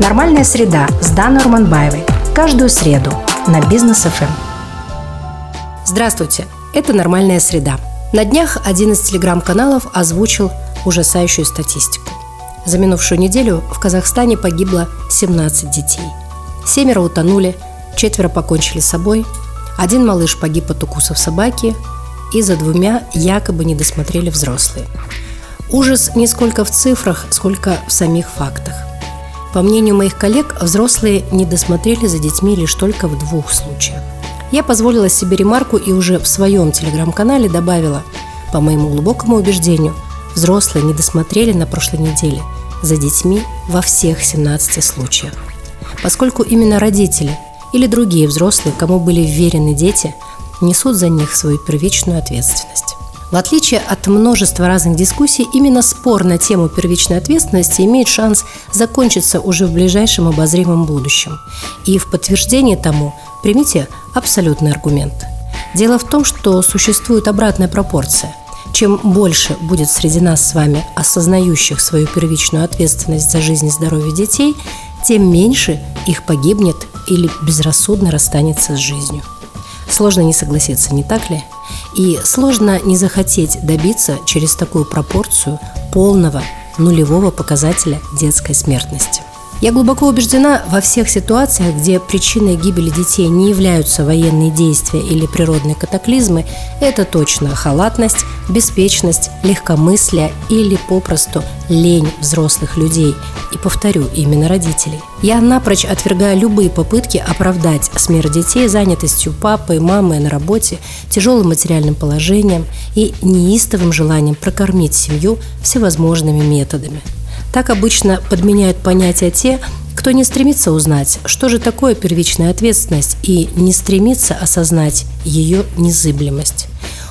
Нормальная среда с Даной Урманбаевой. Каждую среду на Бизнес ФМ. Здравствуйте, это «Нормальная среда». На днях один из телеграм-каналов озвучил ужасающую статистику. За минувшую неделю в Казахстане погибло 17 детей. Семеро утонули, четверо покончили с собой, один малыш погиб от укусов собаки, и за двумя якобы не досмотрели взрослые. Ужас не сколько в цифрах, сколько в самих фактах. По мнению моих коллег, взрослые не досмотрели за детьми лишь только в двух случаях. Я позволила себе ремарку и уже в своем телеграм-канале добавила, по моему глубокому убеждению, взрослые не досмотрели на прошлой неделе за детьми во всех 17 случаях. Поскольку именно родители или другие взрослые, кому были вверены дети, несут за них свою первичную ответственность. В отличие от множества разных дискуссий, именно спор на тему первичной ответственности имеет шанс закончиться уже в ближайшем обозримом будущем. И в подтверждение тому примите абсолютный аргумент. Дело в том, что существует обратная пропорция. Чем больше будет среди нас с вами осознающих свою первичную ответственность за жизнь и здоровье детей, тем меньше их погибнет или безрассудно расстанется с жизнью. Сложно не согласиться, не так ли? И сложно не захотеть добиться через такую пропорцию полного нулевого показателя детской смертности. Я глубоко убеждена, во всех ситуациях, где причиной гибели детей не являются военные действия или природные катаклизмы, это точно халатность, беспечность, легкомыслие или попросту лень взрослых людей. И повторю, именно родителей. Я напрочь отвергаю любые попытки оправдать смерть детей занятостью папы и мамы на работе, тяжелым материальным положением и неистовым желанием прокормить семью всевозможными методами. Так обычно подменяют понятия те, кто не стремится узнать, что же такое первичная ответственность и не стремится осознать ее незыблемость.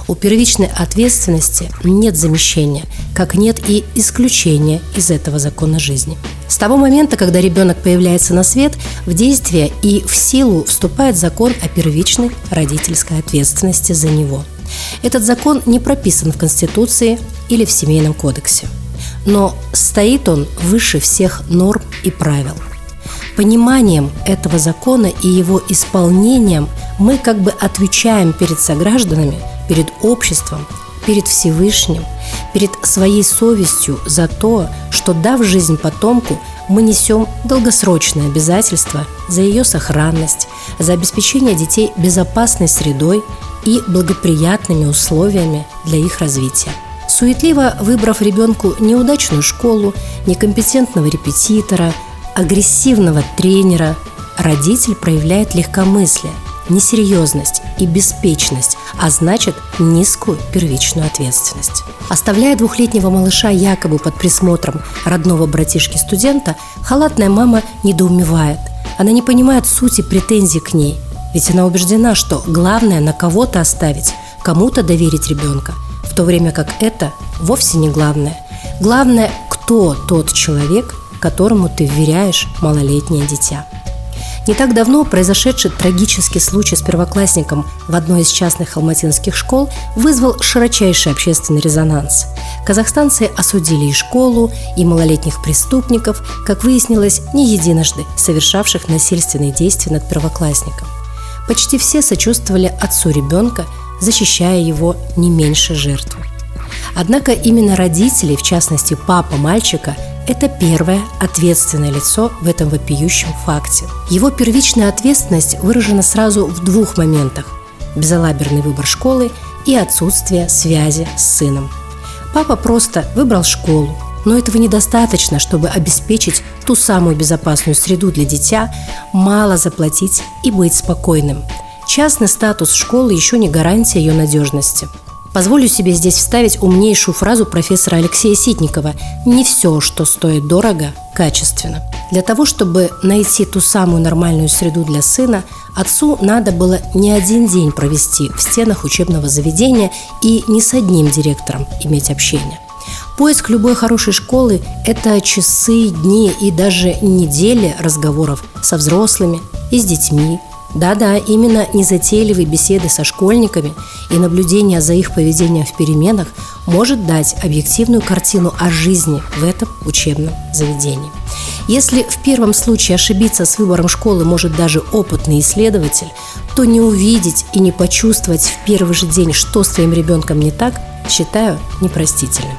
У первичной ответственности нет замещения, как нет и исключения из этого закона жизни. С того момента, когда ребенок появляется на свет, в действие и в силу вступает закон о первичной родительской ответственности за него. Этот закон не прописан в Конституции или в Семейном кодексе но стоит он выше всех норм и правил. Пониманием этого закона и его исполнением мы как бы отвечаем перед согражданами, перед обществом, перед Всевышним, перед своей совестью за то, что дав жизнь потомку, мы несем долгосрочное обязательство за ее сохранность, за обеспечение детей безопасной средой и благоприятными условиями для их развития. Суетливо выбрав ребенку неудачную школу, некомпетентного репетитора, агрессивного тренера, родитель проявляет легкомыслие, несерьезность и беспечность, а значит низкую первичную ответственность. Оставляя двухлетнего малыша якобы под присмотром родного братишки-студента, халатная мама недоумевает. Она не понимает сути претензий к ней, ведь она убеждена, что главное на кого-то оставить, кому-то доверить ребенка – в то время как это вовсе не главное. Главное, кто тот человек, которому ты вверяешь малолетнее дитя. Не так давно произошедший трагический случай с первоклассником в одной из частных алматинских школ вызвал широчайший общественный резонанс. Казахстанцы осудили и школу, и малолетних преступников, как выяснилось, не единожды совершавших насильственные действия над первоклассником. Почти все сочувствовали отцу ребенка, защищая его не меньше жертвы. Однако именно родители, в частности папа мальчика, это первое ответственное лицо в этом вопиющем факте. Его первичная ответственность выражена сразу в двух моментах – безалаберный выбор школы и отсутствие связи с сыном. Папа просто выбрал школу, но этого недостаточно, чтобы обеспечить ту самую безопасную среду для дитя, мало заплатить и быть спокойным – Частный статус школы еще не гарантия ее надежности. Позволю себе здесь вставить умнейшую фразу профессора Алексея Ситникова «Не все, что стоит дорого, качественно». Для того, чтобы найти ту самую нормальную среду для сына, отцу надо было не один день провести в стенах учебного заведения и не с одним директором иметь общение. Поиск любой хорошей школы – это часы, дни и даже недели разговоров со взрослыми и с детьми, да-да, именно незатейливые беседы со школьниками и наблюдение за их поведением в переменах может дать объективную картину о жизни в этом учебном заведении. Если в первом случае ошибиться с выбором школы может даже опытный исследователь, то не увидеть и не почувствовать в первый же день, что с твоим ребенком не так, считаю непростительным.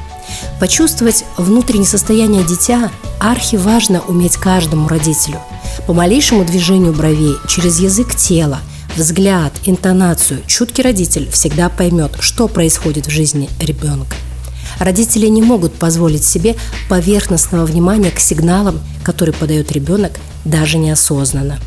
Почувствовать внутреннее состояние дитя архиважно уметь каждому родителю. По малейшему движению бровей, через язык тела, взгляд, интонацию, чуткий родитель всегда поймет, что происходит в жизни ребенка. Родители не могут позволить себе поверхностного внимания к сигналам, которые подает ребенок даже неосознанно.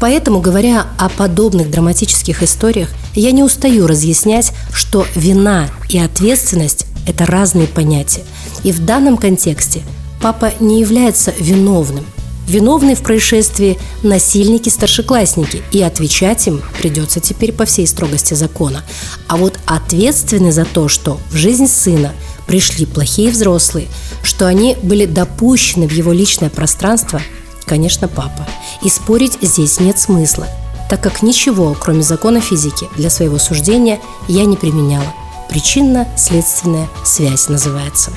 Поэтому, говоря о подобных драматических историях, я не устаю разъяснять, что вина и ответственность – это разные понятия. И в данном контексте папа не является виновным. Виновны в происшествии насильники-старшеклассники, и отвечать им придется теперь по всей строгости закона. А вот ответственны за то, что в жизнь сына пришли плохие взрослые, что они были допущены в его личное пространство, конечно, папа. И спорить здесь нет смысла, так как ничего, кроме закона физики, для своего суждения я не применяла. Причинно-следственная связь называется.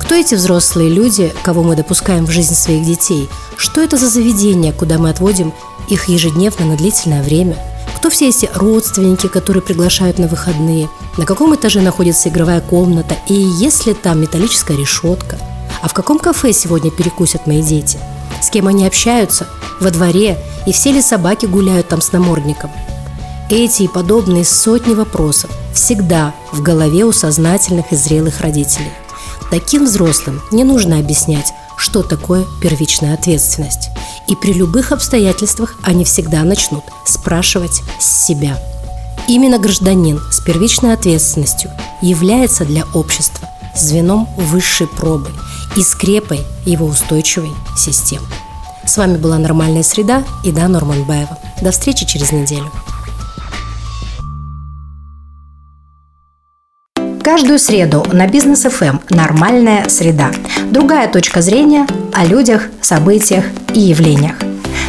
Кто эти взрослые люди, кого мы допускаем в жизнь своих детей? Что это за заведение, куда мы отводим их ежедневно на длительное время? Кто все эти родственники, которые приглашают на выходные? На каком этаже находится игровая комната? И есть ли там металлическая решетка? А в каком кафе сегодня перекусят мои дети? С кем они общаются? Во дворе? И все ли собаки гуляют там с намордником? Эти и подобные сотни вопросов всегда в голове у сознательных и зрелых родителей. Таким взрослым не нужно объяснять, что такое первичная ответственность. И при любых обстоятельствах они всегда начнут спрашивать себя. Именно гражданин с первичной ответственностью является для общества звеном высшей пробы и скрепой его устойчивой системы. С вами была «Нормальная среда» и Да Норманбаева. До встречи через неделю. Каждую среду на бизнес ФМ «Нормальная среда». Другая точка зрения о людях, событиях и явлениях.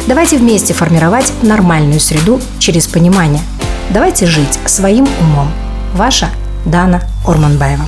Давайте вместе формировать нормальную среду через понимание. Давайте жить своим умом. Ваша Дана Орманбаева.